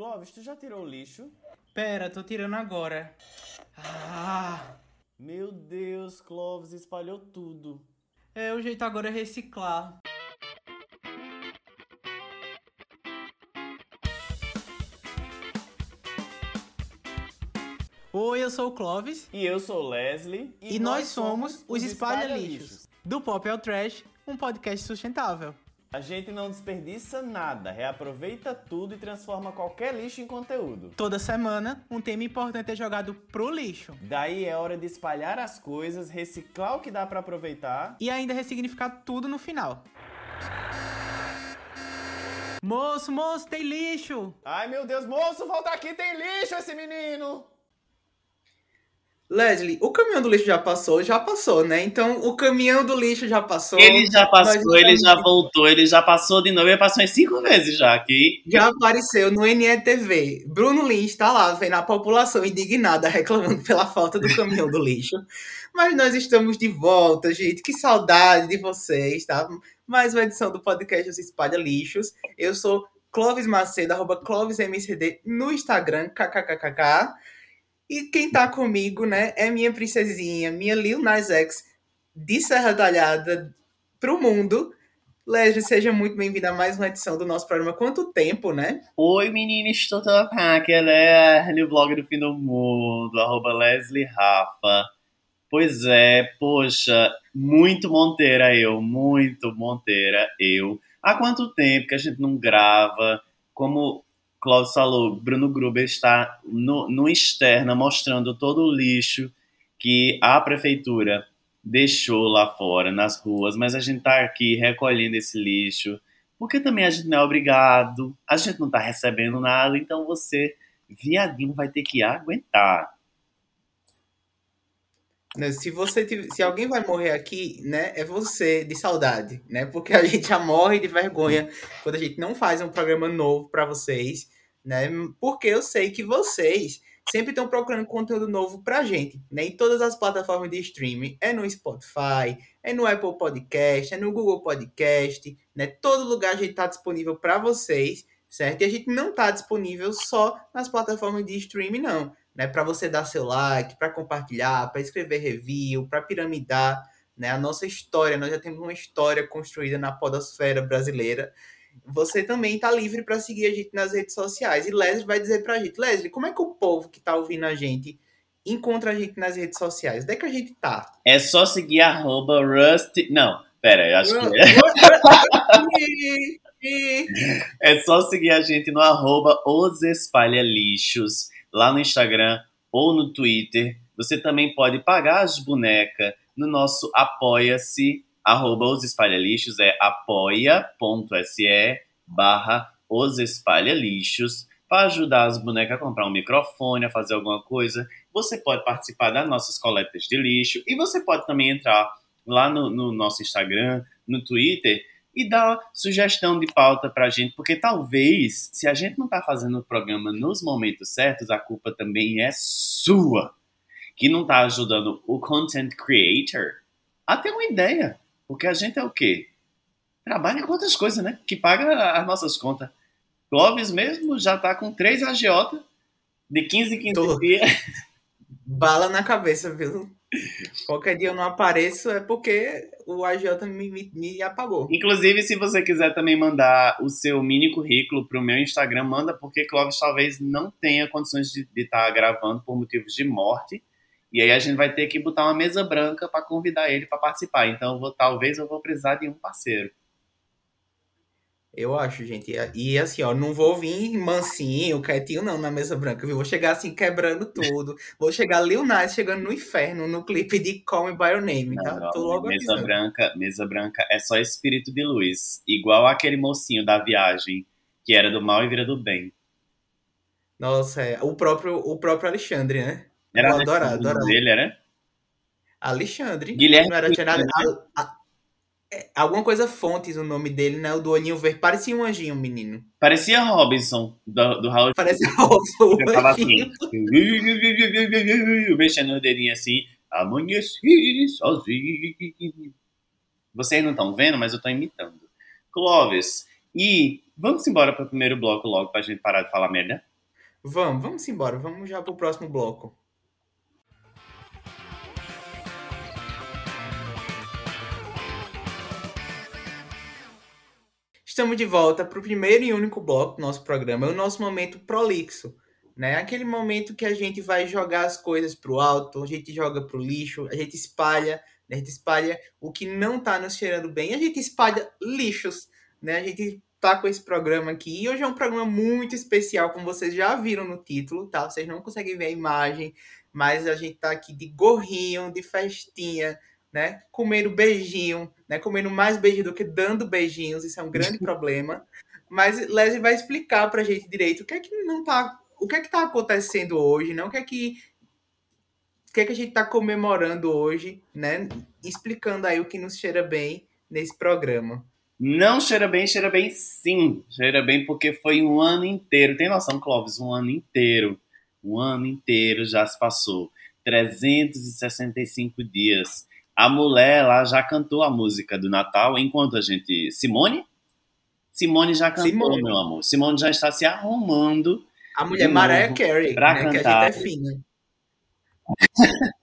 Clóvis, tu já tirou o lixo? Pera, tô tirando agora. Ah, Meu Deus, Clóvis espalhou tudo. é o jeito agora é reciclar. Oi, eu sou o Clovis E eu sou o Leslie. e, nós somos os Espalha Lixos. Do Pop ao Trash, um podcast sustentável. A gente não desperdiça nada, reaproveita tudo e transforma qualquer lixo em conteúdo. Toda semana, um tema importante é jogado pro lixo. Daí é hora de espalhar as coisas, reciclar o que dá pra aproveitar. E ainda ressignificar tudo no final. Moço, moço, tem lixo! Ai meu Deus, moço, volta aqui, tem lixo esse menino! Leslie, o caminhão do lixo já passou, já passou, né? Então o caminhão do lixo já passou. Ele já passou, ele já estamos- voltou, ele já passou de novo, ele passou em cinco vezes já aqui. Já apareceu no NETV. Bruno Lins está lá vendo a população indignada reclamando pela falta do caminhão do lixo. Mas nós estamos de volta, gente. Que saudade de vocês, tá? Mais uma edição do podcast Os Espalha Lixos. Eu sou Clóvis Macedo, arroba ClóvisMCD no Instagram, kkkk. E quem tá comigo, né, é minha princesinha, minha Lil Nas X, de Serra Talhada pro mundo. Leslie, seja muito bem-vinda a mais uma edição do nosso programa. Quanto tempo, né? Oi meninas, estou aqui, ela é no vlog do fim do mundo, arroba Leslie Rafa. Pois é, poxa, muito Monteira eu, muito Monteira eu. Há quanto tempo que a gente não grava? Como Cláudio falou, Bruno Gruber está no, no externa mostrando todo o lixo que a prefeitura deixou lá fora, nas ruas, mas a gente está aqui recolhendo esse lixo, porque também a gente não é obrigado, a gente não está recebendo nada, então você, viadinho, vai ter que aguentar. Né, Se você se alguém vai morrer aqui, né, é você de saudade, né? Porque a gente já morre de vergonha quando a gente não faz um programa novo para vocês, né? Porque eu sei que vocês sempre estão procurando conteúdo novo pra gente, né? Em todas as plataformas de streaming, é no Spotify, é no Apple Podcast, é no Google Podcast, né? Todo lugar a gente tá disponível para vocês, certo? E a gente não tá disponível só nas plataformas de streaming não né, para você dar seu like, para compartilhar, para escrever review, para piramidar, né, a nossa história. Nós já temos uma história construída na podosfera brasileira. Você também está livre para seguir a gente nas redes sociais. E Leslie vai dizer para a gente, Leslie, como é que o povo que está ouvindo a gente encontra a gente nas redes sociais? Onde é que a gente tá? É só seguir arroba Rust... Não, pera, eu acho que é. É só seguir a gente no arroba Os Espalha Lixos, lá no Instagram ou no Twitter. Você também pode pagar as bonecas no nosso apoia-se, arroba Os Espalha Lixos, é apoia.se barra Os Espalha Lixos, para ajudar as bonecas a comprar um microfone, a fazer alguma coisa. Você pode participar das nossas coletas de lixo e você pode também entrar lá no, no nosso Instagram, no Twitter e dar sugestão de pauta pra gente, porque talvez, se a gente não tá fazendo o programa nos momentos certos, a culpa também é sua, que não tá ajudando o content creator a ter uma ideia. Porque a gente é o quê? Trabalha com outras coisas, né? Que paga as nossas contas. Clóvis mesmo já tá com três agiota de 15 em 15 Tô. dias. Bala na cabeça, viu? Qualquer dia eu não apareço é porque o AJ me, me, me apagou. Inclusive, se você quiser também mandar o seu mini currículo pro meu Instagram, manda, porque Clóvis talvez não tenha condições de estar gravando por motivos de morte. E aí a gente vai ter que botar uma mesa branca para convidar ele para participar. Então, eu vou, talvez eu vou precisar de um parceiro. Eu acho, gente. E assim, ó, não vou vir mansinho, quietinho, não, na mesa branca, viu? Vou chegar assim, quebrando tudo. Vou chegar Lil Nas chegando no inferno, no clipe de Call Me By Your Name, tá? Não, Tô logo mesa avisando. branca, mesa branca é só espírito de luz, igual aquele mocinho da viagem que era do mal e vira do bem. Nossa, é. O próprio, o próprio Alexandre, né? Era adorar, Alexandre adorar. dele, era? Alexandre. Guilherme Não era, tinha nada. A- a- é, alguma coisa Fontes, o nome dele, né? O do olhinho verde. Parecia um anjinho, menino. Parecia Robinson do, do Raul Parece o Eu tava assim, mexendo os dedinhos assim, amanheci sozinho. Vocês não estão vendo, mas eu tô imitando. Clóvis, e vamos embora pro primeiro bloco logo pra gente parar de falar merda? Vamos, vamos embora. Vamos já pro próximo bloco. Estamos de volta para o primeiro e único bloco do nosso programa, é o nosso momento prolixo. Né? Aquele momento que a gente vai jogar as coisas para o alto, a gente joga para o lixo, a gente espalha, né? a gente espalha o que não está nos cheirando bem, a gente espalha lixos. Né? A gente tá com esse programa aqui. E hoje é um programa muito especial, como vocês já viram no título, tá? Vocês não conseguem ver a imagem, mas a gente tá aqui de gorrinho, de festinha, né? Comendo beijinho, né? Comendo mais beijinho do que dando beijinhos, isso é um grande problema. Mas Leslie vai explicar pra gente direito o que é que não tá, o que é que tá acontecendo hoje, não? O que é que o que é que a gente tá comemorando hoje, né? Explicando aí o que nos cheira bem nesse programa. Não cheira bem, cheira bem sim. Cheira bem porque foi um ano inteiro. Tem noção, Clóvis? Um ano inteiro. Um ano inteiro já se passou. 365 dias. A mulher lá já cantou a música do Natal enquanto a gente. Simone? Simone já cantou, Simone. meu amor. Simone já está se arrumando. A mulher Mariah Carey, pra né, cantar. que a gente é fina.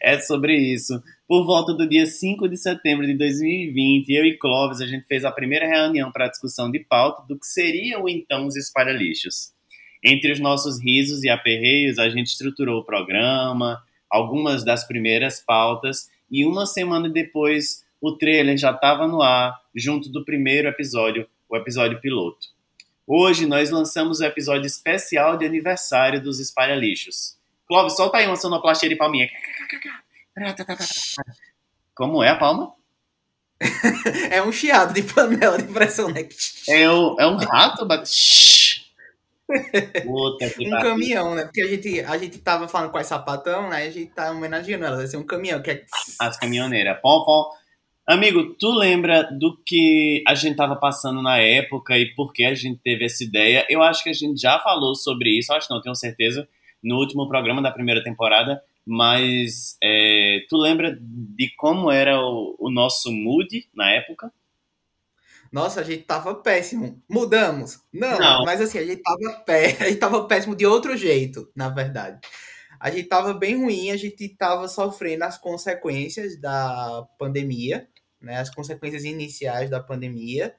é sobre isso. Por volta do dia 5 de setembro de 2020, eu e Clóvis, a gente fez a primeira reunião para a discussão de pauta do que seriam então os espalha-lixos. Entre os nossos risos e aperreios, a gente estruturou o programa, algumas das primeiras pautas, e uma semana depois o trailer já estava no ar, junto do primeiro episódio, o episódio piloto. Hoje nós lançamos o episódio especial de aniversário dos espalha-lixos. Clóvis, solta aí uma sonoplastia de palminha. Como é a palma? é um chiado de panela de pressão, né? É, o, é um rato, Puta um caminhão, né? Porque a gente, a gente tava falando com as sapatão, né? A gente tá homenageando elas. Vai ser um caminhão que é. As caminhoneiras. Pom, pom. Amigo, tu lembra do que a gente tava passando na época e por que a gente teve essa ideia? Eu acho que a gente já falou sobre isso, acho que não, tenho certeza, no último programa da primeira temporada, mas é, tu lembra de como era o, o, nosso mood na época? Nossa, a gente tava péssimo. Mudamos. Não, Não. mas assim, a gente tava pé, a gente tava péssimo de outro jeito, na verdade. A gente tava bem ruim, a gente tava sofrendo as consequências da pandemia, né? As consequências iniciais da pandemia.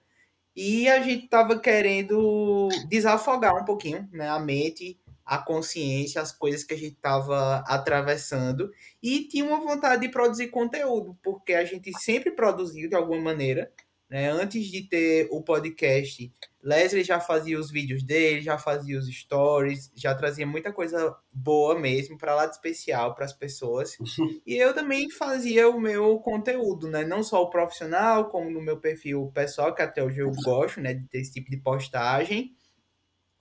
E a gente tava querendo desafogar um pouquinho, né, a mente a consciência, as coisas que a gente estava atravessando e tinha uma vontade de produzir conteúdo, porque a gente sempre produziu de alguma maneira. Né? Antes de ter o podcast, Leslie já fazia os vídeos dele, já fazia os stories, já trazia muita coisa boa mesmo para lá de especial para as pessoas. e eu também fazia o meu conteúdo, né? Não só o profissional, como no meu perfil pessoal, que até hoje eu gosto, né, de ter esse tipo de postagem.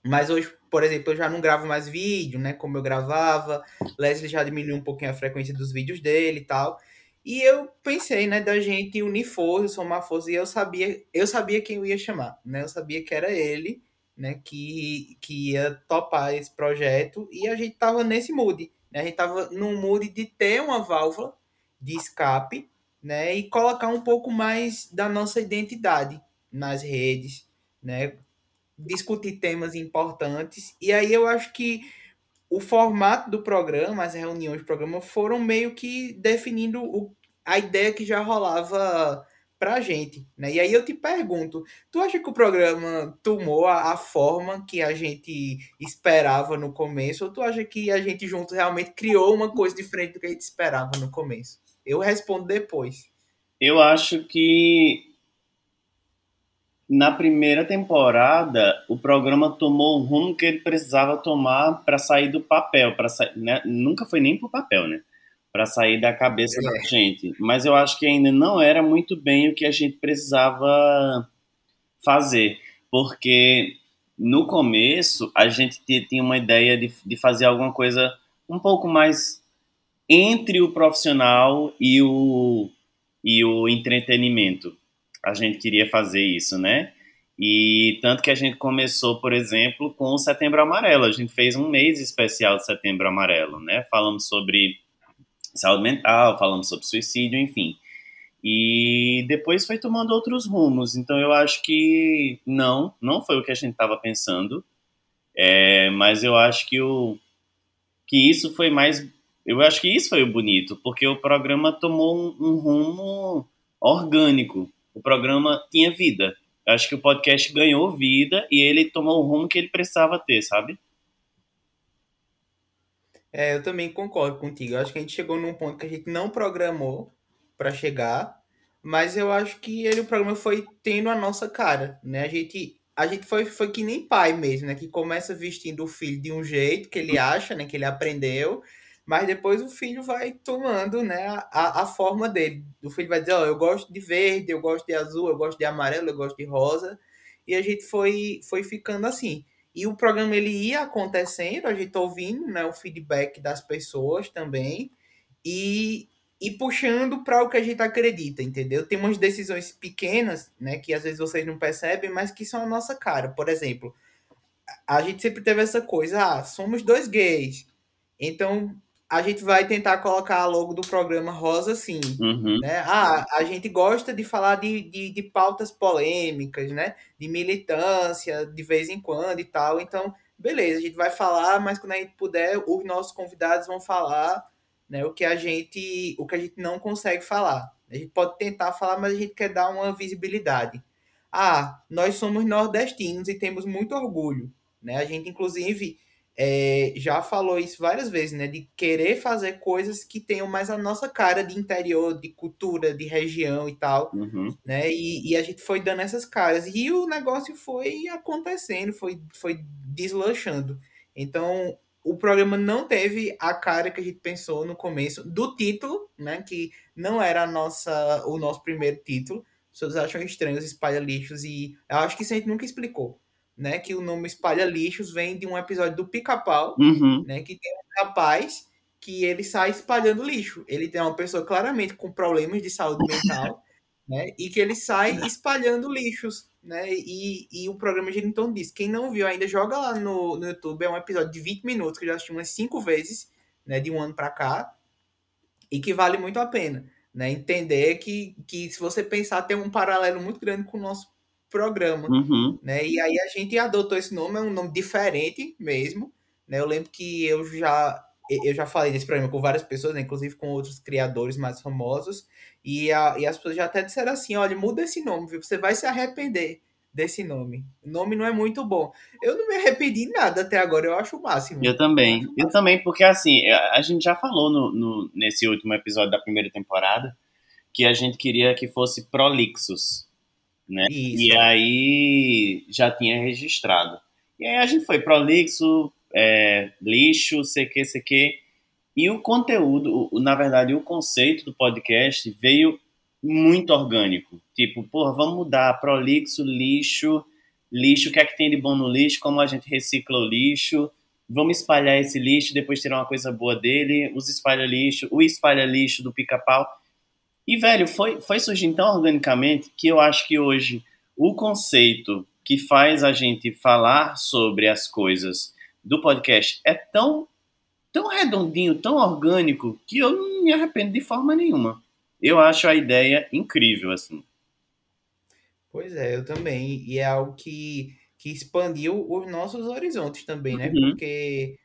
Mas hoje, por exemplo, eu já não gravo mais vídeo, né? Como eu gravava. Leslie já diminuiu um pouquinho a frequência dos vídeos dele e tal. E eu pensei, né, da gente unir forças, somar forças, e eu sabia, eu sabia quem eu ia chamar, né? Eu sabia que era ele, né, que, que ia topar esse projeto, e a gente tava nesse mood, né? A gente tava num mood de ter uma válvula de escape, né, e colocar um pouco mais da nossa identidade nas redes, né? discutir temas importantes. E aí eu acho que o formato do programa, as reuniões do programa, foram meio que definindo o, a ideia que já rolava pra gente, né? E aí eu te pergunto, tu acha que o programa tomou a, a, forma que a gente esperava no começo, ou tu acha que a gente junto realmente criou uma coisa diferente do que a gente esperava no começo? Eu respondo depois. Eu acho que na primeira temporada, o programa tomou o rumo que ele precisava tomar para sair do papel, para né? nunca foi nem pro papel, né? Para sair da cabeça é. da gente. Mas eu acho que ainda não era muito bem o que a gente precisava fazer, porque no começo a gente tinha uma ideia de, de fazer alguma coisa um pouco mais entre o profissional e o, e o entretenimento a gente queria fazer isso, né? E tanto que a gente começou, por exemplo, com o Setembro Amarelo. A gente fez um mês especial de Setembro Amarelo, né? Falamos sobre saúde mental, falamos sobre suicídio, enfim. E depois foi tomando outros rumos. Então eu acho que não, não foi o que a gente estava pensando. É, mas eu acho que o que isso foi mais eu acho que isso foi o bonito, porque o programa tomou um, um rumo orgânico. O programa tinha vida. Eu acho que o podcast ganhou vida e ele tomou o rumo que ele precisava ter, sabe? É, eu também concordo contigo. Eu acho que a gente chegou num ponto que a gente não programou para chegar, mas eu acho que ele o programa foi tendo a nossa cara, né? A gente a gente foi, foi que nem pai mesmo, né? Que começa vestindo o filho de um jeito que ele acha, né? Que ele aprendeu, mas depois o filho vai tomando, né? A, a forma dele. O filho vai dizer, ó, oh, eu gosto de verde, eu gosto de azul, eu gosto de amarelo, eu gosto de rosa. E a gente foi, foi ficando assim. E o programa ele ia acontecendo, a gente ouvindo, né? O feedback das pessoas também. E, e puxando para o que a gente acredita, entendeu? Tem umas decisões pequenas, né, que às vezes vocês não percebem, mas que são a nossa cara. Por exemplo, a gente sempre teve essa coisa, ah, somos dois gays. Então, a gente vai tentar colocar a logo do programa rosa sim, uhum. né? Ah, a gente gosta de falar de, de, de pautas polêmicas, né? De militância, de vez em quando e tal. Então, beleza, a gente vai falar, mas quando a gente puder, os nossos convidados vão falar né, o que a gente o que a gente não consegue falar. A gente pode tentar falar, mas a gente quer dar uma visibilidade. Ah, nós somos nordestinos e temos muito orgulho, né? A gente inclusive é, já falou isso várias vezes, né? De querer fazer coisas que tenham mais a nossa cara de interior, de cultura, de região e tal, uhum. né? E, e, a gente foi dando essas caras e o negócio foi acontecendo, foi, foi deslanchando. Então, o programa não teve a cara que a gente pensou no começo do título, né? Que não era nossa, o nosso primeiro título. As pessoas acham estranho os espalha-lixos e eu acho que isso a gente nunca explicou, né? Que o nome espalha-lixos vem de um episódio do Pica-Pau, uhum. né? Que tem um rapaz que ele sai espalhando lixo. Ele tem uma pessoa claramente com problemas de saúde mental, né? E que ele sai espalhando lixos né? E, e o programa gira em torno disso. Quem não viu ainda, joga lá no, no YouTube. É um episódio de 20 minutos que eu já assisti umas 5 vezes, né? De um ano para cá. E que vale muito a pena, né? Entender que, que se você pensar, tem um paralelo muito grande com o nosso programa, uhum. né? E aí a gente adotou esse nome, é um nome diferente mesmo, né? Eu lembro que eu já eu já falei desse programa com várias pessoas, né? inclusive com outros criadores mais famosos, e, a, e as pessoas já até disseram assim: olha, muda esse nome, viu? Você vai se arrepender desse nome. O nome não é muito bom. Eu não me arrependi nada até agora, eu acho o máximo. Eu também. Eu, eu também, porque assim, a gente já falou no, no, nesse último episódio da primeira temporada que a gente queria que fosse Prolixos. Né? Isso. E aí já tinha registrado. E aí a gente foi Prolixo, é, lixo, CQ, CQ. E o conteúdo, na verdade, o conceito do podcast veio muito orgânico. Tipo, porra, vamos mudar prolixo, lixo, lixo, o que é que tem de bom no lixo, como a gente recicla o lixo, vamos espalhar esse lixo, depois tirar uma coisa boa dele, os espalha-lixo, o espalha-lixo do pica-pau. E, velho, foi, foi surgindo tão organicamente que eu acho que hoje o conceito que faz a gente falar sobre as coisas do podcast é tão tão redondinho, tão orgânico, que eu não me arrependo de forma nenhuma. Eu acho a ideia incrível, assim. Pois é, eu também. E é algo que, que expandiu os nossos horizontes também, né? Uhum. Porque,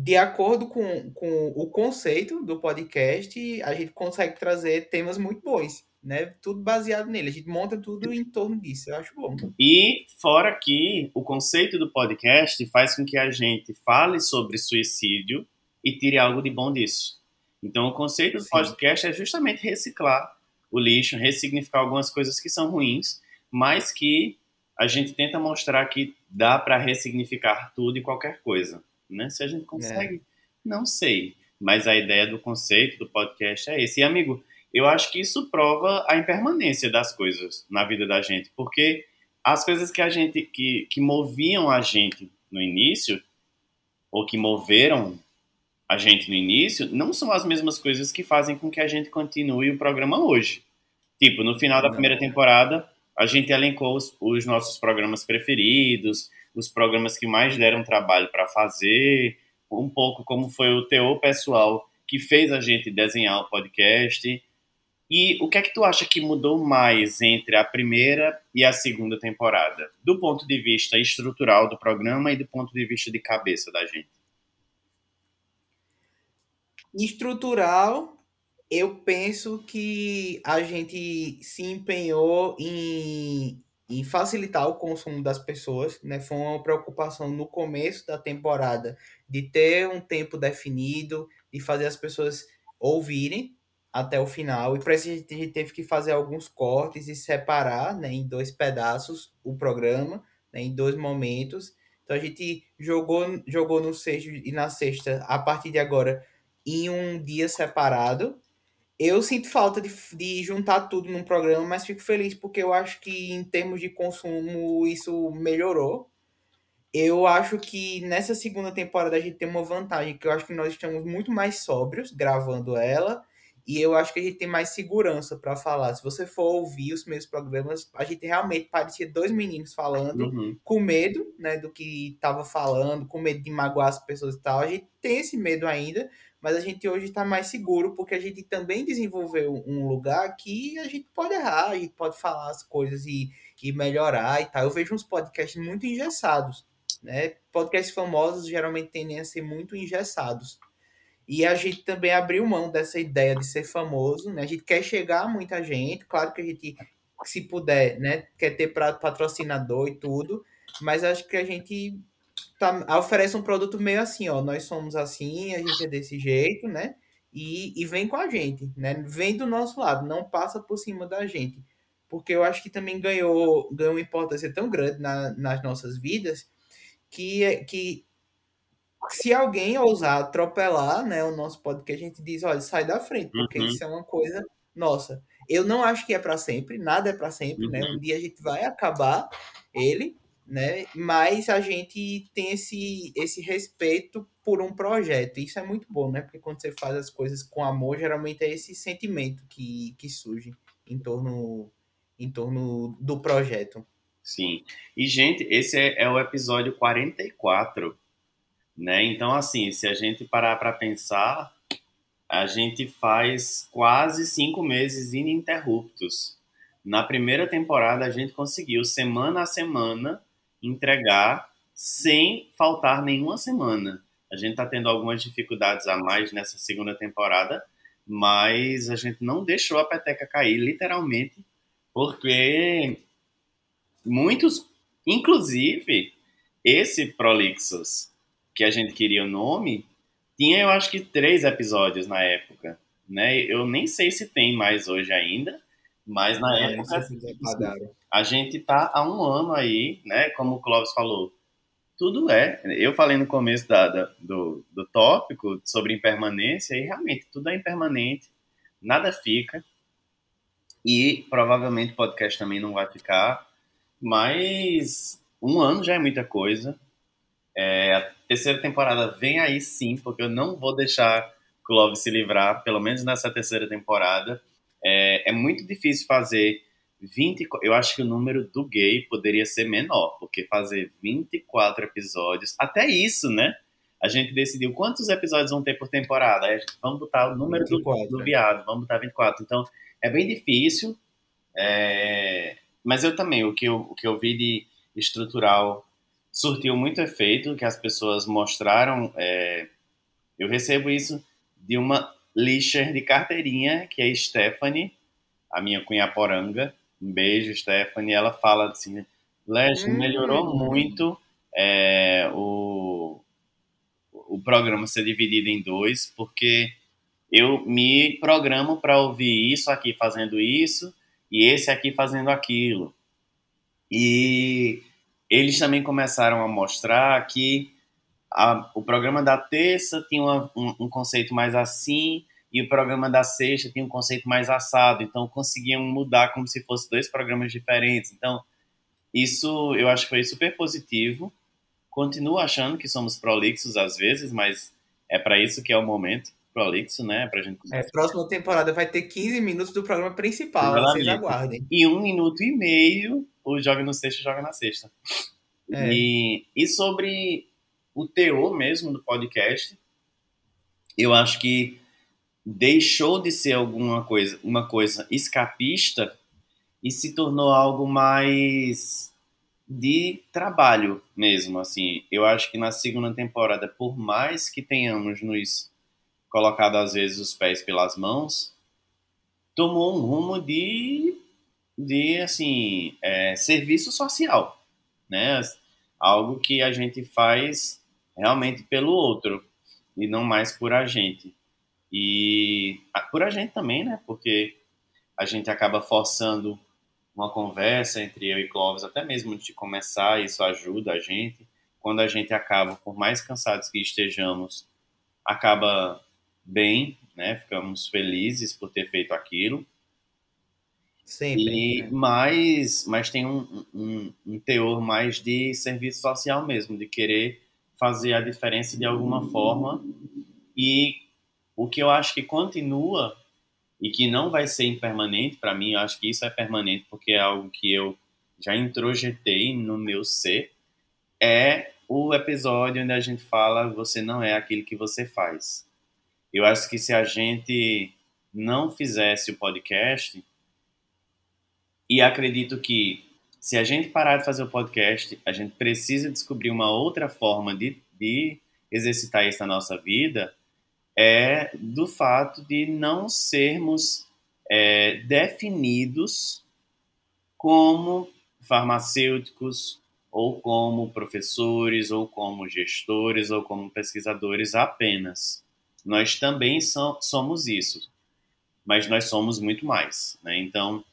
de acordo com, com o conceito do podcast, a gente consegue trazer temas muito bons, né? Tudo baseado nele. A gente monta tudo em torno disso. Eu acho bom. E, fora que o conceito do podcast faz com que a gente fale sobre suicídio e tire algo de bom disso. Então, o conceito do Sim. podcast é justamente reciclar o lixo, ressignificar algumas coisas que são ruins, mas que a gente tenta mostrar que dá para ressignificar tudo e qualquer coisa. Né? Se a gente consegue, é. não sei. Mas a ideia do conceito do podcast é esse. E, amigo, eu acho que isso prova a impermanência das coisas na vida da gente, porque as coisas que a gente que, que moviam a gente no início ou que moveram a gente no início não são as mesmas coisas que fazem com que a gente continue o programa hoje. Tipo, no final da primeira temporada, a gente elencou os, os nossos programas preferidos, os programas que mais deram trabalho para fazer, um pouco como foi o teor pessoal que fez a gente desenhar o podcast. E o que é que tu acha que mudou mais entre a primeira e a segunda temporada? Do ponto de vista estrutural do programa e do ponto de vista de cabeça da gente. Estrutural, eu penso que a gente se empenhou em, em facilitar o consumo das pessoas, né? Foi uma preocupação no começo da temporada de ter um tempo definido, de fazer as pessoas ouvirem até o final. E para isso a gente teve que fazer alguns cortes e separar né, em dois pedaços o programa, né, em dois momentos. Então a gente jogou, jogou no sexto e na sexta, a partir de agora, em um dia separado. Eu sinto falta de, de juntar tudo num programa, mas fico feliz porque eu acho que em termos de consumo isso melhorou. Eu acho que nessa segunda temporada a gente tem uma vantagem, que eu acho que nós estamos muito mais sóbrios gravando ela e eu acho que a gente tem mais segurança para falar. Se você for ouvir os meus programas, a gente realmente parecia dois meninos falando, uhum. com medo né, do que estava falando, com medo de magoar as pessoas e tal. A gente tem esse medo ainda, mas a gente hoje está mais seguro porque a gente também desenvolveu um lugar que a gente pode errar, gente pode falar as coisas e, e melhorar e tal. Eu vejo uns podcasts muito engessados, né? Podcasts famosos geralmente tendem a ser muito engessados. E a gente também abriu mão dessa ideia de ser famoso, né? A gente quer chegar a muita gente, claro que a gente, se puder, né, quer ter patrocinador e tudo, mas acho que a gente tá, oferece um produto meio assim, ó, nós somos assim, a gente é desse jeito, né? E, e vem com a gente, né? Vem do nosso lado, não passa por cima da gente. Porque eu acho que também ganhou, ganhou uma importância tão grande na, nas nossas vidas que, que se alguém ousar atropelar né, o nosso podcast, a gente diz, olha, sai da frente, porque uhum. isso é uma coisa nossa. Eu não acho que é para sempre, nada é para sempre, uhum. né? Um dia a gente vai acabar ele, né? Mas a gente tem esse, esse respeito por um projeto. Isso é muito bom, né? Porque quando você faz as coisas com amor, geralmente é esse sentimento que, que surge em torno, em torno do projeto. Sim. E, gente, esse é, é o episódio 44 né? Então, assim, se a gente parar para pensar, a gente faz quase cinco meses ininterruptos. Na primeira temporada, a gente conseguiu, semana a semana, entregar sem faltar nenhuma semana. A gente está tendo algumas dificuldades a mais nessa segunda temporada, mas a gente não deixou a peteca cair, literalmente, porque muitos, inclusive esse Prolixos, que a gente queria o nome, tinha eu acho que três episódios na época, né? Eu nem sei se tem mais hoje ainda, mas na é, época a gente tá há um ano aí, né? Como o Clóvis falou, tudo é. Eu falei no começo da, da, do, do tópico sobre impermanência e realmente tudo é impermanente, nada fica e provavelmente o podcast também não vai ficar, mas um ano já é muita coisa. É, a terceira temporada vem aí sim, porque eu não vou deixar Clove se livrar, pelo menos nessa terceira temporada. É, é muito difícil fazer 20. Eu acho que o número do gay poderia ser menor, porque fazer 24 episódios, até isso, né? A gente decidiu quantos episódios vão ter por temporada. Aí a gente, vamos botar o número 24, do, do viado, vamos botar 24. Então, é bem difícil. É... Mas eu também, o que eu, o que eu vi de estrutural surtiu muito efeito, que as pessoas mostraram. É, eu recebo isso de uma lixer de carteirinha, que é Stephanie, a minha cunha poranga. Um beijo, Stephanie. Ela fala assim: Leste, hum. melhorou muito é, o, o programa ser dividido em dois, porque eu me programo para ouvir isso aqui fazendo isso e esse aqui fazendo aquilo. E eles também começaram a mostrar que a, o programa da terça tinha uma, um, um, conceito mais assim e o programa da sexta tinha um conceito mais assado. Então conseguiam mudar como se fossem dois programas diferentes. Então isso eu acho que foi super positivo. Continuo achando que somos prolixos às vezes, mas é para isso que é o momento prolixo, né? Pra gente... É, próxima temporada vai ter 15 minutos do programa principal, vocês aguardem. E um minuto e meio o Joga no Sexta, Joga na Sexta. É. E, e sobre o teor mesmo do podcast, eu acho que deixou de ser alguma coisa, uma coisa escapista e se tornou algo mais de trabalho mesmo, assim. Eu acho que na segunda temporada, por mais que tenhamos nos colocado às vezes os pés pelas mãos, tomou um rumo de, de assim, é, serviço social, né? Algo que a gente faz realmente pelo outro e não mais por a gente. E por a gente também, né? Porque a gente acaba forçando uma conversa entre eu e Clóvis, até mesmo antes de começar, isso ajuda a gente. Quando a gente acaba, por mais cansados que estejamos, acaba bem, né? Ficamos felizes por ter feito aquilo. Sempre. E, né? mas, mas tem um, um, um, teor mais de serviço social mesmo, de querer fazer a diferença de alguma forma. E o que eu acho que continua e que não vai ser impermanente para mim, eu acho que isso é permanente porque é algo que eu já introjetei no meu ser, é o episódio onde a gente fala você não é aquilo que você faz. Eu acho que se a gente não fizesse o podcast, e acredito que se a gente parar de fazer o podcast, a gente precisa descobrir uma outra forma de, de exercitar isso na nossa vida, é do fato de não sermos é, definidos como farmacêuticos, ou como professores, ou como gestores, ou como pesquisadores apenas. Nós também so, somos isso, mas nós somos muito mais. Né? Então,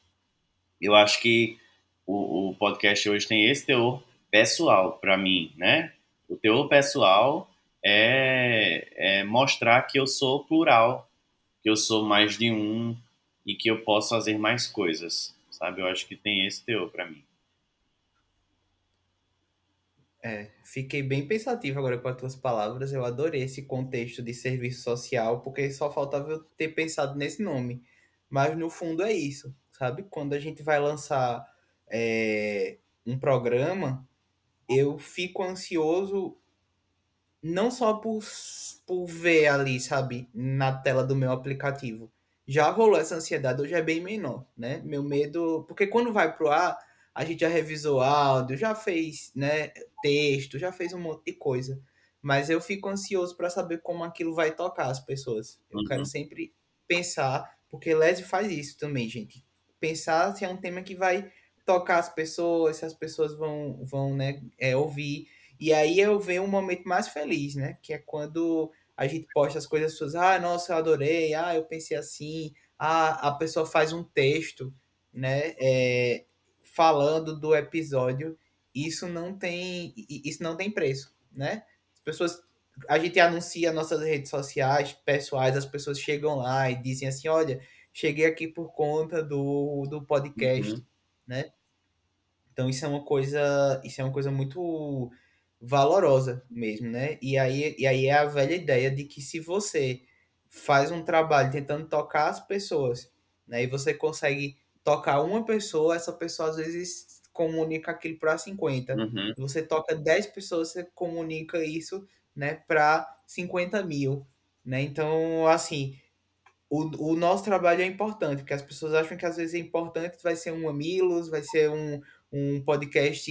eu acho que o, o podcast hoje tem esse teor pessoal para mim, né? O teor pessoal é, é mostrar que eu sou plural, que eu sou mais de um e que eu posso fazer mais coisas, sabe? Eu acho que tem esse teor para mim. É, fiquei bem pensativo agora com as tuas palavras. Eu adorei esse contexto de serviço social, porque só faltava eu ter pensado nesse nome. Mas no fundo é isso, sabe? Quando a gente vai lançar é, um programa, eu fico ansioso não só por, por ver ali, sabe, na tela do meu aplicativo. Já rolou essa ansiedade, hoje é bem menor, né? Meu medo. Porque quando vai pro ar, a gente já revisou áudio, já fez, né, texto, já fez um monte de coisa. Mas eu fico ansioso para saber como aquilo vai tocar as pessoas. Eu uhum. quero sempre pensar, porque Leslie faz isso também, gente. Pensar se é um tema que vai tocar as pessoas, se as pessoas vão, vão né, é, ouvir. E aí eu venho um momento mais feliz, né? Que é quando a gente posta as coisas, as pessoas, ah, nossa, eu adorei, ah, eu pensei assim, ah, a pessoa faz um texto, né? É, falando do episódio, isso não tem, isso não tem preço, né? As pessoas, a gente anuncia nossas redes sociais pessoais, as pessoas chegam lá e dizem assim, olha, cheguei aqui por conta do, do podcast, uhum. né? Então isso é uma coisa, isso é uma coisa muito valorosa mesmo, né? E aí, e aí é a velha ideia de que se você faz um trabalho tentando tocar as pessoas, né? E você consegue tocar uma pessoa, essa pessoa às vezes comunica aquilo para 50. Uhum. Você toca 10 pessoas, você comunica isso, né, para 50 mil, né? Então, assim, o, o nosso trabalho é importante, porque as pessoas acham que às vezes é importante, vai ser um Mamilos, vai ser um, um podcast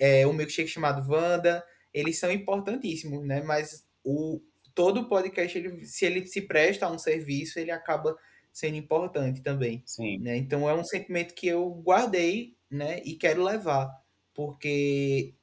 é, um milkshake chamado Wanda, eles são importantíssimos, né? Mas o, todo podcast, ele, se ele se presta a um serviço, ele acaba sendo importante também. Sim. Né? Então é um sentimento que eu guardei, né? E quero levar, porque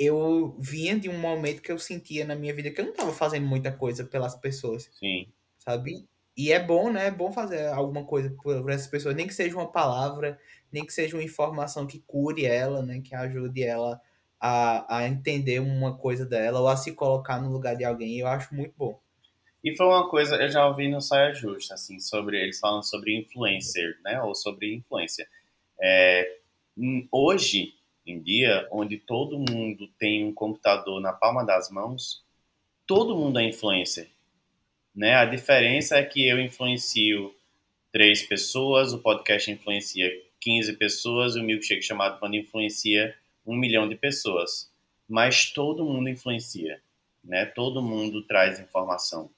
eu vinha de um momento que eu sentia na minha vida que eu não estava fazendo muita coisa pelas pessoas. Sim. Sabe? E é bom, né? É bom fazer alguma coisa por, essas pessoas, nem que seja uma palavra, nem que seja uma informação que cure ela, né? Que ajude ela a, a entender uma coisa dela ou a se colocar no lugar de alguém. Eu acho muito bom. E foi uma coisa, eu já ouvi no Saia Justa, assim, sobre, eles falam sobre influencer, né? Ou sobre influência. É, hoje em dia, onde todo mundo tem um computador na palma das mãos, todo mundo é influencer. Né? A diferença é que eu influencio três pessoas, o podcast influencia 15 pessoas, o milkshake chamado Wanda influencia um milhão de pessoas. Mas todo mundo influencia, né? Todo mundo traz informação.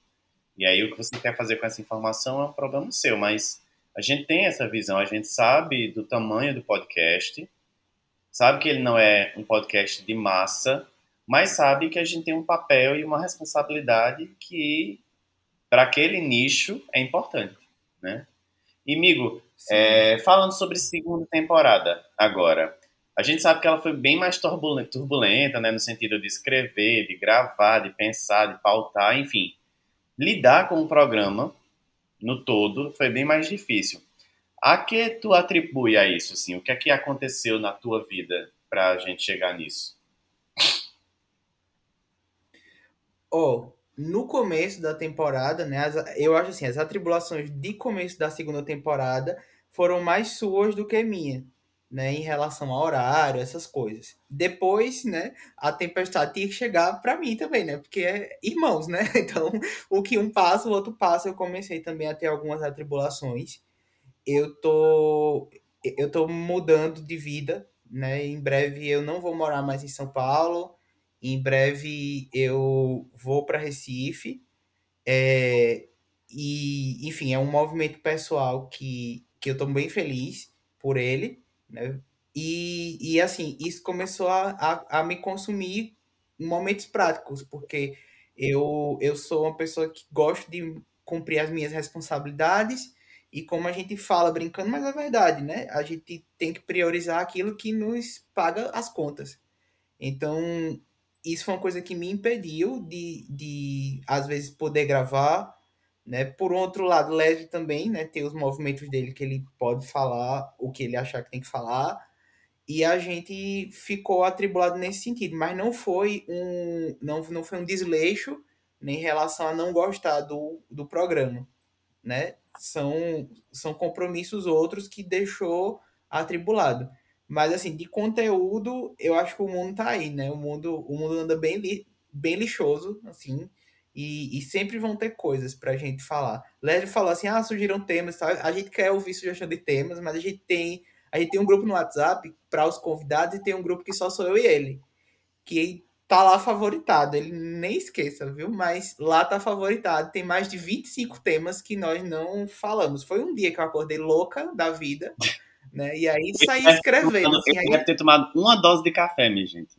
E aí o que você quer fazer com essa informação é um problema seu, mas a gente tem essa visão, a gente sabe do tamanho do podcast, sabe que ele não é um podcast de massa, mas sabe que a gente tem um papel e uma responsabilidade que para aquele nicho é importante, né? E, amigo, é, falando sobre segunda temporada agora, a gente sabe que ela foi bem mais turbulenta, né, no sentido de escrever, de gravar, de pensar, de pautar, enfim. Lidar com o programa no todo foi bem mais difícil. A que tu atribui a isso, assim? O que é que aconteceu na tua vida para a gente chegar nisso? Oh, no começo da temporada, né? As, eu acho assim, as atribulações de começo da segunda temporada foram mais suas do que minha, né? Em relação ao horário, essas coisas. Depois, né? A tempestade tinha que chegar para mim também, né? Porque é irmãos, né? Então, o que um passa, o outro passa. Eu comecei também a ter algumas atribulações eu tô eu tô mudando de vida, né? Em breve eu não vou morar mais em São Paulo. Em breve eu vou para Recife. É, e, enfim, é um movimento pessoal que, que eu tô bem feliz por ele, né? E, e assim, isso começou a, a, a me consumir em momentos práticos, porque eu, eu sou uma pessoa que gosto de cumprir as minhas responsabilidades e como a gente fala brincando, mas é verdade, né? A gente tem que priorizar aquilo que nos paga as contas. Então, isso foi uma coisa que me impediu de, de às vezes, poder gravar, né? Por outro lado, Leslie também, né? Tem os movimentos dele que ele pode falar o que ele achar que tem que falar. E a gente ficou atribulado nesse sentido, mas não foi um, não, não foi um desleixo em relação a não gostar do, do programa, né? são, são compromissos outros que deixou atribulado. Mas, assim, de conteúdo, eu acho que o mundo tá aí, né? O mundo, o mundo anda bem, li, bem lixoso, assim, e, e sempre vão ter coisas pra gente falar. Led falou assim, ah, surgiram temas, tá? a gente quer ouvir sugestão de temas, mas a gente tem a gente tem um grupo no WhatsApp para os convidados e tem um grupo que só sou eu e ele. Que tá lá favoritado. Ele nem esqueça, viu? Mas lá tá favoritado. Tem mais de 25 temas que nós não falamos. Foi um dia que eu acordei louca da vida, né? E aí saí escrevendo. Assim, eu aí... ter tomado uma dose de café, minha gente.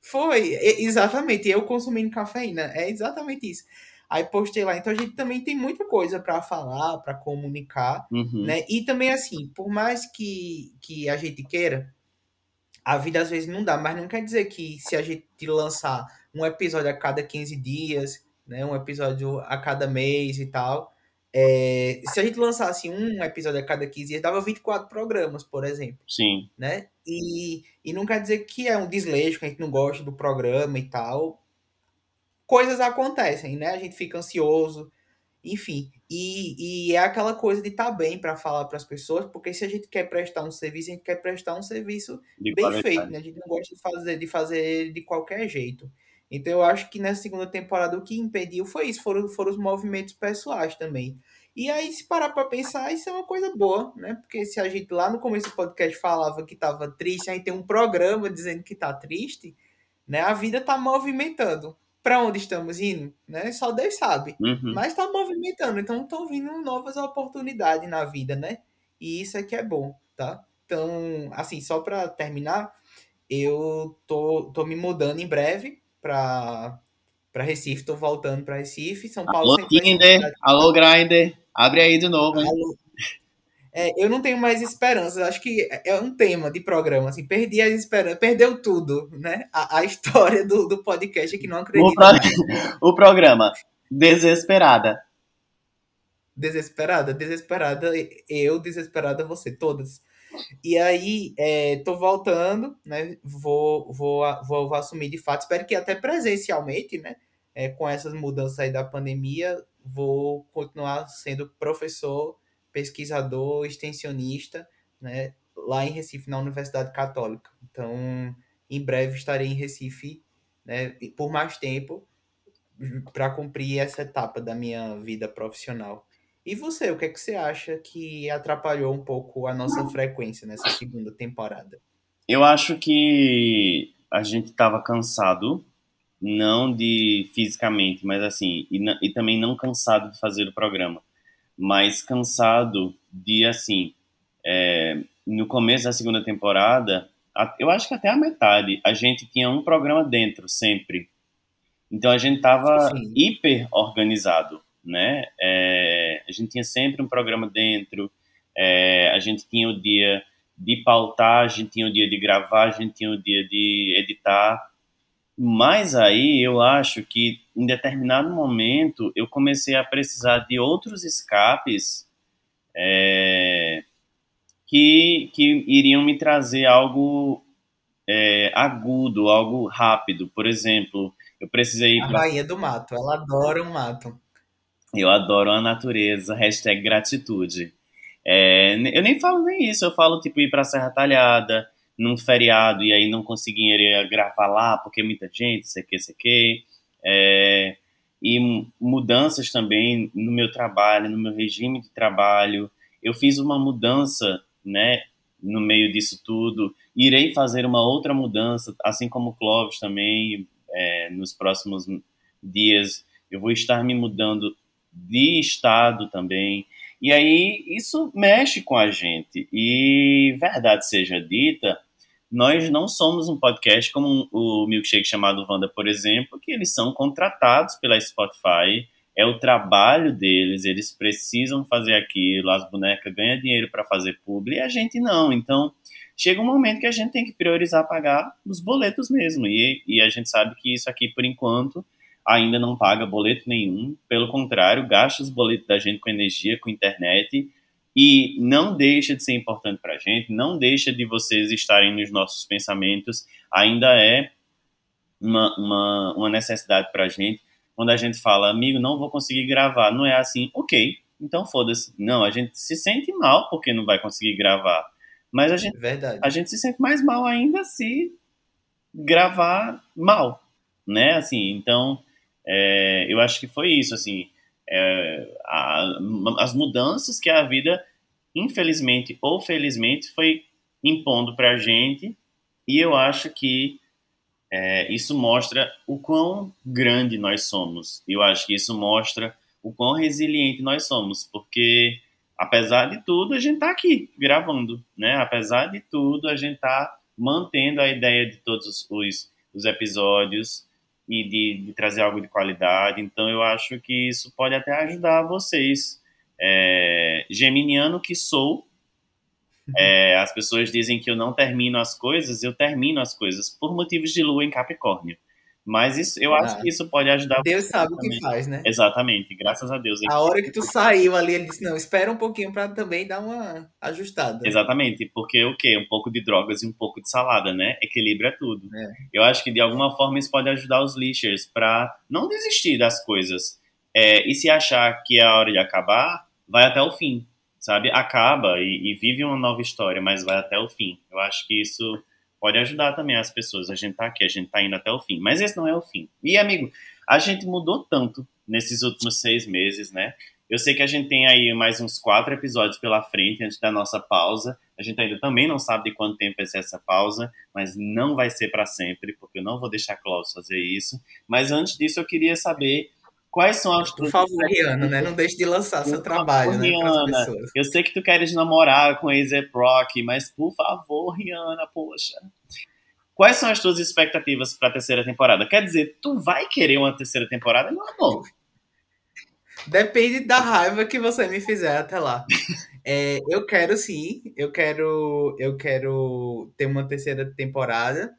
Foi, exatamente. Eu consumindo cafeína. É exatamente isso. Aí postei lá. Então a gente também tem muita coisa para falar, para comunicar, uhum. né? E também assim, por mais que, que a gente queira, a vida às vezes não dá, mas não quer dizer que se a gente lançar um episódio a cada 15 dias, né, um episódio a cada mês e tal, é, se a gente lançasse um episódio a cada 15 dias, dava 24 programas, por exemplo. Sim. Né? E, e não quer dizer que é um desleixo, que a gente não gosta do programa e tal. Coisas acontecem, né? A gente fica ansioso, enfim. E, e é aquela coisa de estar tá bem para falar para as pessoas, porque se a gente quer prestar um serviço, a gente quer prestar um serviço de bem qualidade. feito, né? A gente não gosta de fazer, de fazer de qualquer jeito. Então eu acho que nessa segunda temporada o que impediu foi isso, foram, foram os movimentos pessoais também. E aí, se parar para pensar, isso é uma coisa boa, né? Porque se a gente lá no começo do podcast falava que estava triste, a gente tem um programa dizendo que está triste, né? A vida está movimentando para onde estamos indo, né? Só Deus sabe. Uhum. Mas está movimentando, então estão vindo novas oportunidades na vida, né? E isso é que é bom, tá? Então, assim, só para terminar, eu tô, tô me mudando em breve para para Recife, tô voltando para Recife, São Paulo. Alô, Tinder, alô, Grindr, abre aí de novo? Alô, é, eu não tenho mais esperanças. Acho que é um tema de programa. Assim, perdi as esperanças, perdeu tudo, né? A, a história do, do podcast que não acredito. O, pro... o programa Desesperada. Desesperada, desesperada, eu, desesperada, você, todas. E aí, é, tô voltando, né? Vou, vou, vou, vou assumir de fato. Espero que até presencialmente, né? É, com essas mudanças aí da pandemia, vou continuar sendo professor pesquisador, extensionista, né, lá em Recife, na Universidade Católica. Então, em breve estarei em Recife, né, por mais tempo, para cumprir essa etapa da minha vida profissional. E você, o que é que você acha que atrapalhou um pouco a nossa frequência nessa segunda temporada? Eu acho que a gente estava cansado não de fisicamente, mas assim, e, e também não cansado de fazer o programa, mas cansado de, assim, é, no começo da segunda temporada, eu acho que até a metade, a gente tinha um programa dentro, sempre. Então a gente tava Sim. hiper organizado, né? É, a gente tinha sempre um programa dentro, é, a gente tinha o dia de pautar, a gente tinha o dia de gravar, a gente tinha o dia de editar. Mas aí eu acho que em determinado momento eu comecei a precisar de outros escapes é, que, que iriam me trazer algo é, agudo, algo rápido. Por exemplo, eu precisei. A pra... rainha do mato, ela adora o mato. Eu adoro a natureza, hashtag gratitude. É, eu nem falo nem isso, eu falo tipo ir pra Serra Talhada, num feriado, e aí não conseguiria gravar lá porque muita gente, sei que, sei que. É, e mudanças também no meu trabalho, no meu regime de trabalho. Eu fiz uma mudança, né, no meio disso tudo. Irei fazer uma outra mudança, assim como o Clóvis também, é, nos próximos dias. Eu vou estar me mudando de estado também. E aí isso mexe com a gente. E verdade seja dita, nós não somos um podcast como o Milkshake chamado Wanda, por exemplo, que eles são contratados pela Spotify, é o trabalho deles, eles precisam fazer aquilo, as bonecas ganham dinheiro para fazer publi e a gente não. Então, chega um momento que a gente tem que priorizar pagar os boletos mesmo. E, e a gente sabe que isso aqui, por enquanto, ainda não paga boleto nenhum. Pelo contrário, gasta os boletos da gente com energia, com internet. E não deixa de ser importante para a gente, não deixa de vocês estarem nos nossos pensamentos. Ainda é uma, uma, uma necessidade para a gente. Quando a gente fala, amigo, não vou conseguir gravar, não é assim, ok, então foda-se. Não, a gente se sente mal porque não vai conseguir gravar. Mas a gente, Verdade. a gente se sente mais mal ainda se gravar mal, né? Assim, então é, eu acho que foi isso, assim, é, a, as mudanças que a vida, infelizmente ou felizmente, foi impondo para a gente, e eu acho que é, isso mostra o quão grande nós somos. Eu acho que isso mostra o quão resiliente nós somos, porque apesar de tudo a gente está aqui gravando, né? Apesar de tudo a gente está mantendo a ideia de todos os, os episódios, e de, de, trazer algo de qualidade. Então, eu acho que isso pode até ajudar vocês. É, geminiano que sou, é, as pessoas dizem que eu não termino as coisas, eu termino as coisas por motivos de lua em Capricórnio. Mas isso, eu acho que isso pode ajudar. Deus sabe o que faz, né? Exatamente, graças a Deus. A hora que tu saiu ali, ele disse: não, espera um pouquinho para também dar uma ajustada. Exatamente, porque o quê? Um pouco de drogas e um pouco de salada, né? Equilibra tudo. É. Eu acho que de alguma forma isso pode ajudar os lixers para não desistir das coisas. É, e se achar que é a hora de acabar, vai até o fim, sabe? Acaba e, e vive uma nova história, mas vai até o fim. Eu acho que isso pode ajudar também as pessoas. A gente tá aqui, a gente tá indo até o fim. Mas esse não é o fim. E, amigo, a gente mudou tanto nesses últimos seis meses, né? Eu sei que a gente tem aí mais uns quatro episódios pela frente antes da nossa pausa. A gente ainda também não sabe de quanto tempo vai ser essa pausa, mas não vai ser para sempre, porque eu não vou deixar a Cláudia fazer isso. Mas antes disso, eu queria saber Quais são as Por favor, Rihanna, né? Não deixe de lançar por seu trabalho, favor, né? Rihanna, eu sei que tu queres namorar com a Proc, mas por favor, Rihanna, poxa. Quais são as tuas expectativas para a terceira temporada? Quer dizer, tu vai querer uma terceira temporada, meu amor? Depende da raiva que você me fizer até lá. É, eu quero sim, eu quero, eu quero ter uma terceira temporada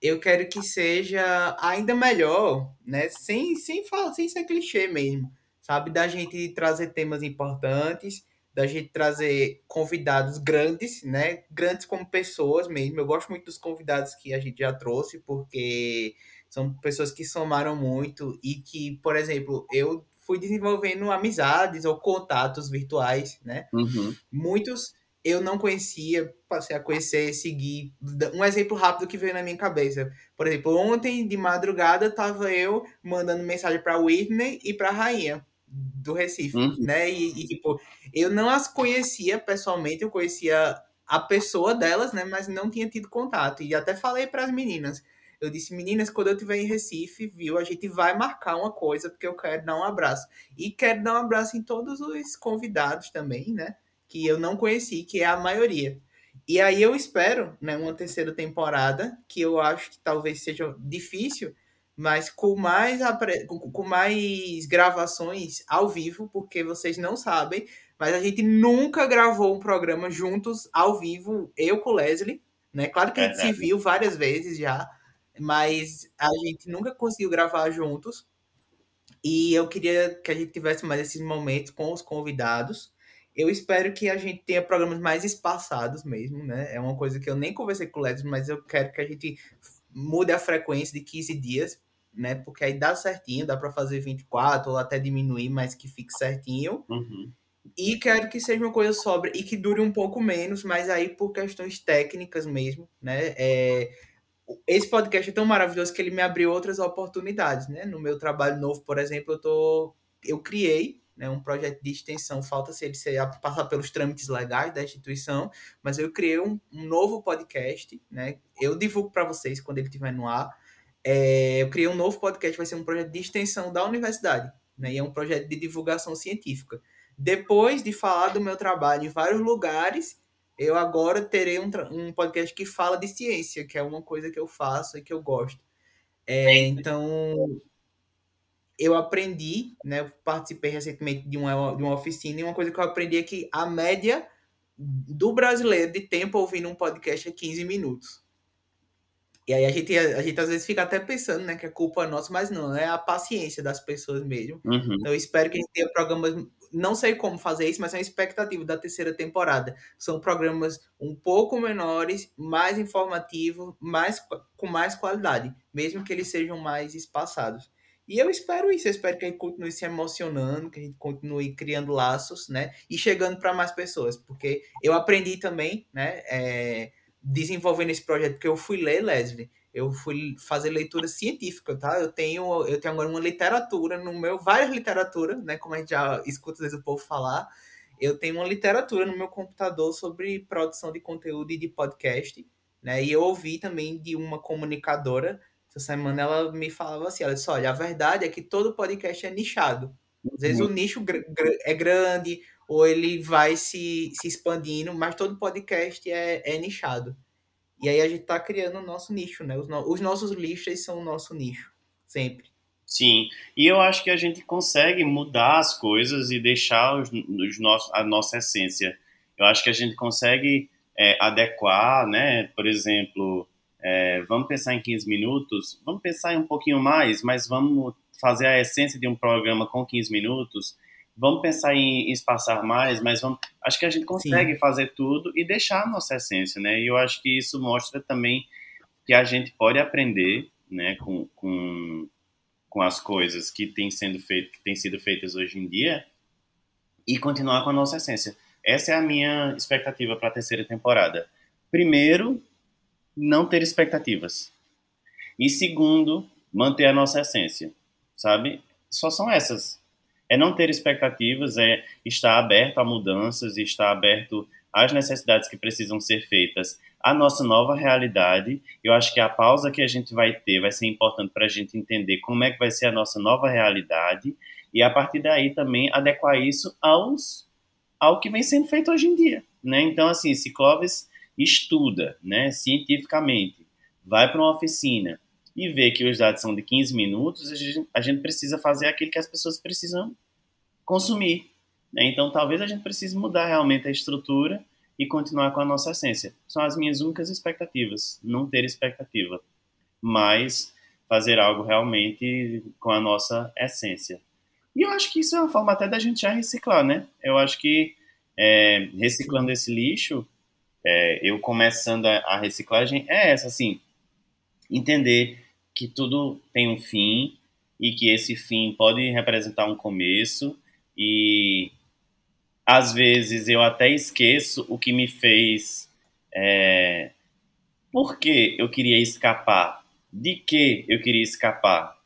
eu quero que seja ainda melhor, né? Sem, sem, falar, sem ser clichê mesmo, sabe? Da gente trazer temas importantes, da gente trazer convidados grandes, né? Grandes como pessoas mesmo. Eu gosto muito dos convidados que a gente já trouxe, porque são pessoas que somaram muito e que, por exemplo, eu fui desenvolvendo amizades ou contatos virtuais, né? Uhum. Muitos eu não conhecia, passei a conhecer, seguir. Um exemplo rápido que veio na minha cabeça. Por exemplo, ontem de madrugada tava eu mandando mensagem para Whitney e para Rainha do Recife, uhum. né? E, e, tipo, eu não as conhecia pessoalmente, eu conhecia a pessoa delas, né, mas não tinha tido contato. E até falei para as meninas, Eu disse, meninas, quando eu estiver em Recife, viu, a gente vai marcar uma coisa, porque eu quero dar um abraço. E quero dar um abraço em todos os convidados também, né? Que eu não conheci, que é a maioria. E aí eu espero, né, uma terceira temporada, que eu acho que talvez seja difícil, mas com mais, com mais gravações ao vivo, porque vocês não sabem, mas a gente nunca gravou um programa juntos ao vivo, eu com o Leslie, né? Claro que a gente é, se viu várias vezes já, mas a gente nunca conseguiu gravar juntos. E eu queria que a gente tivesse mais esses momentos com os convidados. Eu espero que a gente tenha programas mais espaçados mesmo, né? É uma coisa que eu nem conversei com o Leslie, mas eu quero que a gente mude a frequência de 15 dias né? Porque aí dá certinho, dá para fazer 24 ou até diminuir, mas que fique certinho. Uhum. E quero que seja uma coisa sobre e que dure um pouco menos, mas aí por questões técnicas mesmo, né? É, esse podcast é tão maravilhoso que ele me abriu outras oportunidades, né? No meu trabalho novo, por exemplo, eu tô eu criei né, um projeto de extensão, falta se ele passar pelos trâmites legais da instituição, mas eu criei um, um novo podcast, né? Eu divulgo para vocês quando ele estiver no ar é, eu criei um novo podcast, vai ser um projeto de extensão da universidade, né? E é um projeto de divulgação científica. Depois de falar do meu trabalho em vários lugares, eu agora terei um, um podcast que fala de ciência, que é uma coisa que eu faço e que eu gosto. É, então, eu aprendi, né? Eu participei recentemente de uma, de uma oficina e uma coisa que eu aprendi é que a média do brasileiro de tempo ouvindo um podcast é 15 minutos. E aí a gente, a gente às vezes fica até pensando, né, que a culpa é nossa, mas não, é a paciência das pessoas mesmo. Uhum. Então eu espero que a gente tenha programas, não sei como fazer isso, mas é uma expectativa da terceira temporada. São programas um pouco menores, mais informativos, mais, com mais qualidade, mesmo que eles sejam mais espaçados. E eu espero isso, eu espero que a gente continue se emocionando, que a gente continue criando laços, né, e chegando para mais pessoas, porque eu aprendi também, né, é, desenvolvendo esse projeto, porque eu fui ler, Leslie, eu fui fazer leitura científica, tá? Eu tenho, eu tenho agora uma literatura no meu, várias literaturas, né? Como a gente já escuta às vezes o povo falar, eu tenho uma literatura no meu computador sobre produção de conteúdo e de podcast, né? E eu ouvi também de uma comunicadora, essa semana ela me falava assim, ela disse, olha, a verdade é que todo podcast é nichado. Às vezes o nicho é grande, ou ele vai se, se expandindo, mas todo podcast é, é nichado. E aí a gente está criando o nosso nicho, né? Os, no, os nossos lixos são o nosso nicho, sempre. Sim, e eu acho que a gente consegue mudar as coisas e deixar os, os nossos, a nossa essência. Eu acho que a gente consegue é, adequar, né? Por exemplo, é, vamos pensar em 15 minutos, vamos pensar em um pouquinho mais, mas vamos fazer a essência de um programa com 15 minutos vamos pensar em, espaçar mais, mas vamos, acho que a gente consegue Sim. fazer tudo e deixar a nossa essência, né? E eu acho que isso mostra também que a gente pode aprender, né, com, com, com as coisas que têm sendo feitas, que têm sido feitas hoje em dia e continuar com a nossa essência. Essa é a minha expectativa para a terceira temporada. Primeiro, não ter expectativas. E segundo, manter a nossa essência, sabe? Só são essas é não ter expectativas, é estar aberto a mudanças e estar aberto às necessidades que precisam ser feitas, à nossa nova realidade. Eu acho que a pausa que a gente vai ter vai ser importante para a gente entender como é que vai ser a nossa nova realidade e a partir daí também adequar isso aos ao que vem sendo feito hoje em dia, né? Então assim, se Clóvis estuda, né, cientificamente, vai para uma oficina, e vê que os dados são de 15 minutos, a gente, a gente precisa fazer aquilo que as pessoas precisam consumir. Né? Então, talvez a gente precise mudar realmente a estrutura e continuar com a nossa essência. São as minhas únicas expectativas, não ter expectativa, mas fazer algo realmente com a nossa essência. E eu acho que isso é uma forma até da gente já reciclar, né? Eu acho que é, reciclando esse lixo, é, eu começando a, a reciclagem é essa, assim, entender que tudo tem um fim e que esse fim pode representar um começo e às vezes eu até esqueço o que me fez é, por que eu queria escapar de que eu queria escapar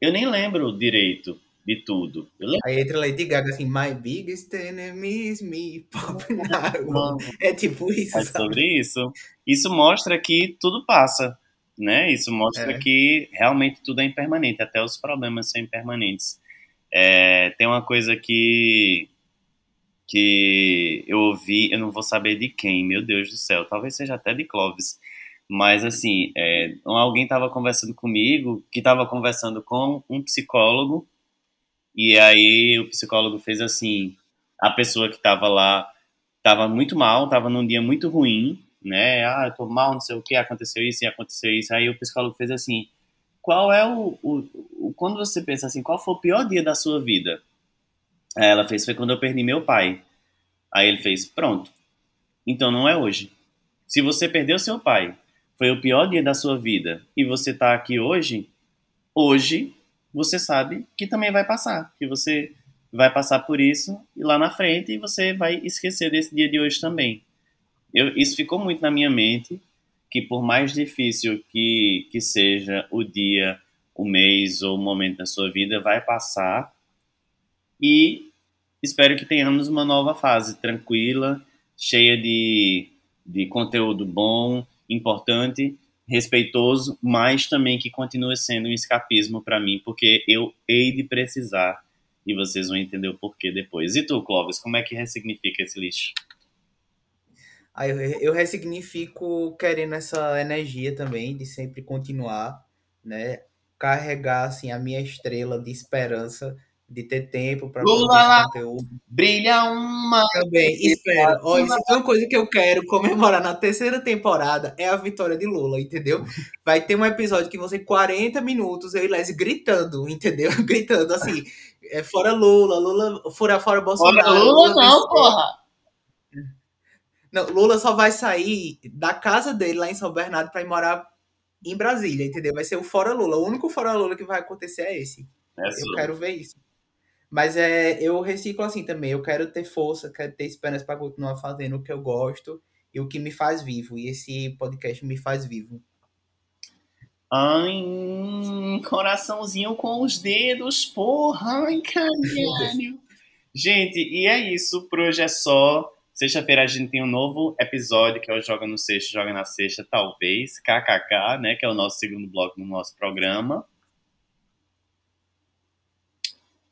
eu nem lembro direito de tudo. Aí entra Lady Gaga assim, My biggest enemy is me, pop now. É tipo isso. É sobre isso. Isso mostra que tudo passa né? Isso mostra É. que realmente tudo é impermanente, até os problemas são impermanentes. É, tem uma coisa que que eu ouvi, eu não vou saber de quem, meu Deus do céu, talvez seja até de Clovis, mas assim, é, alguém estava conversando comigo, que estava conversando com um psicólogo, e aí o psicólogo fez assim, a pessoa que estava lá estava muito mal, estava num dia muito ruim, né? Ah, eu tô mal, não sei o que, aconteceu isso e aconteceu isso. Aí o psicólogo fez assim: qual é o, o, o. Quando você pensa assim, qual foi o pior dia da sua vida? Aí ela fez: foi quando eu perdi meu pai. Aí ele fez: pronto. Então não é hoje. Se você perdeu seu pai, foi o pior dia da sua vida e você tá aqui hoje, hoje você sabe que também vai passar, que você vai passar por isso e lá na frente você vai esquecer desse dia de hoje também. Eu, isso ficou muito na minha mente, que por mais difícil que, que seja o dia, o mês ou o momento da sua vida, vai passar. E espero que tenhamos uma nova fase tranquila, cheia de, de conteúdo bom, importante, respeitoso, mas também que continue sendo um escapismo para mim, porque eu hei de precisar e vocês vão entender o porquê depois. E tu, Clóvis, como é que ressignifica esse lixo? Aí eu, eu ressignifico querendo essa energia também de sempre continuar, né? Carregar assim a minha estrela de esperança de ter tempo para Lula! conteúdo. Brilha uma. Também, espero. Olha, isso é uma coisa que eu quero comemorar na terceira temporada é a vitória de Lula, entendeu? Vai ter um episódio que vão ser 40 minutos eu e Les gritando, entendeu? Gritando assim, é, fora Lula, Lula, fora, fora Bolsonaro. Olha, Lula não, venceu. porra! Não, Lula só vai sair da casa dele lá em São Bernardo para ir morar em Brasília, entendeu? Vai ser o fora Lula. O único fora Lula que vai acontecer é esse. É Eu quero ver isso. Mas é, eu reciclo assim também. Eu quero ter força, quero ter esperança para continuar fazendo o que eu gosto e o que me faz vivo. E esse podcast me faz vivo. Ai, coraçãozinho com os dedos, porra, ai, caralho. Gente, e é isso, por hoje é só. Sexta-feira a gente tem um novo episódio, que é o Joga no Sexta, Joga na Sexta, talvez, KKK, né, que é o nosso segundo bloco no nosso programa.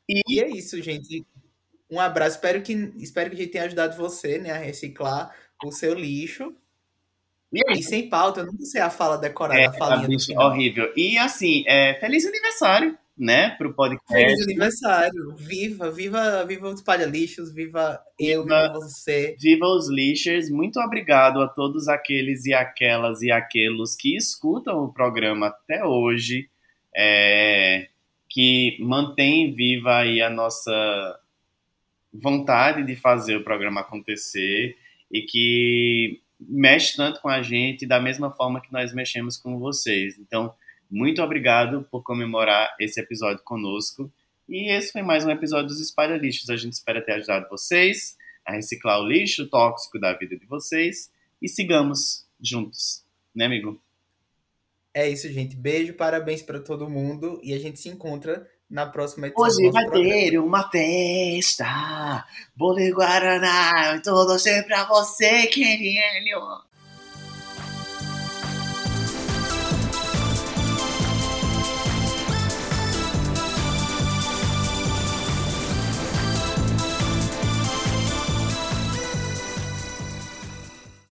E é isso, gente. Um abraço. Espero que, espero que a gente tenha ajudado você né, a reciclar o seu lixo. E é E sem pauta, eu não sei a fala decorada, É, a falinha horrível. E assim, é, feliz aniversário, né, pro podcast. Feliz aniversário. Viva, viva, viva os palha-lixos, viva eu, Viva- viva você. Viva os lixers, muito obrigado a todos aqueles e aquelas e aqueles que escutam o programa até hoje, é, que mantém viva aí a nossa vontade de fazer o programa acontecer e que mexe tanto com a gente da mesma forma que nós mexemos com vocês. Então, muito obrigado por comemorar esse episódio conosco. E esse foi mais um episódio dos Espalha Lixos. A gente espera ter ajudado vocês a reciclar o lixo tóxico da vida de vocês e sigamos juntos, né, amigo? É isso, gente. Beijo, parabéns pra todo mundo e a gente se encontra na próxima edição. do Hoje nosso vai programa. ter uma festa, bolo e guaraná, tudo sempre pra você, querido.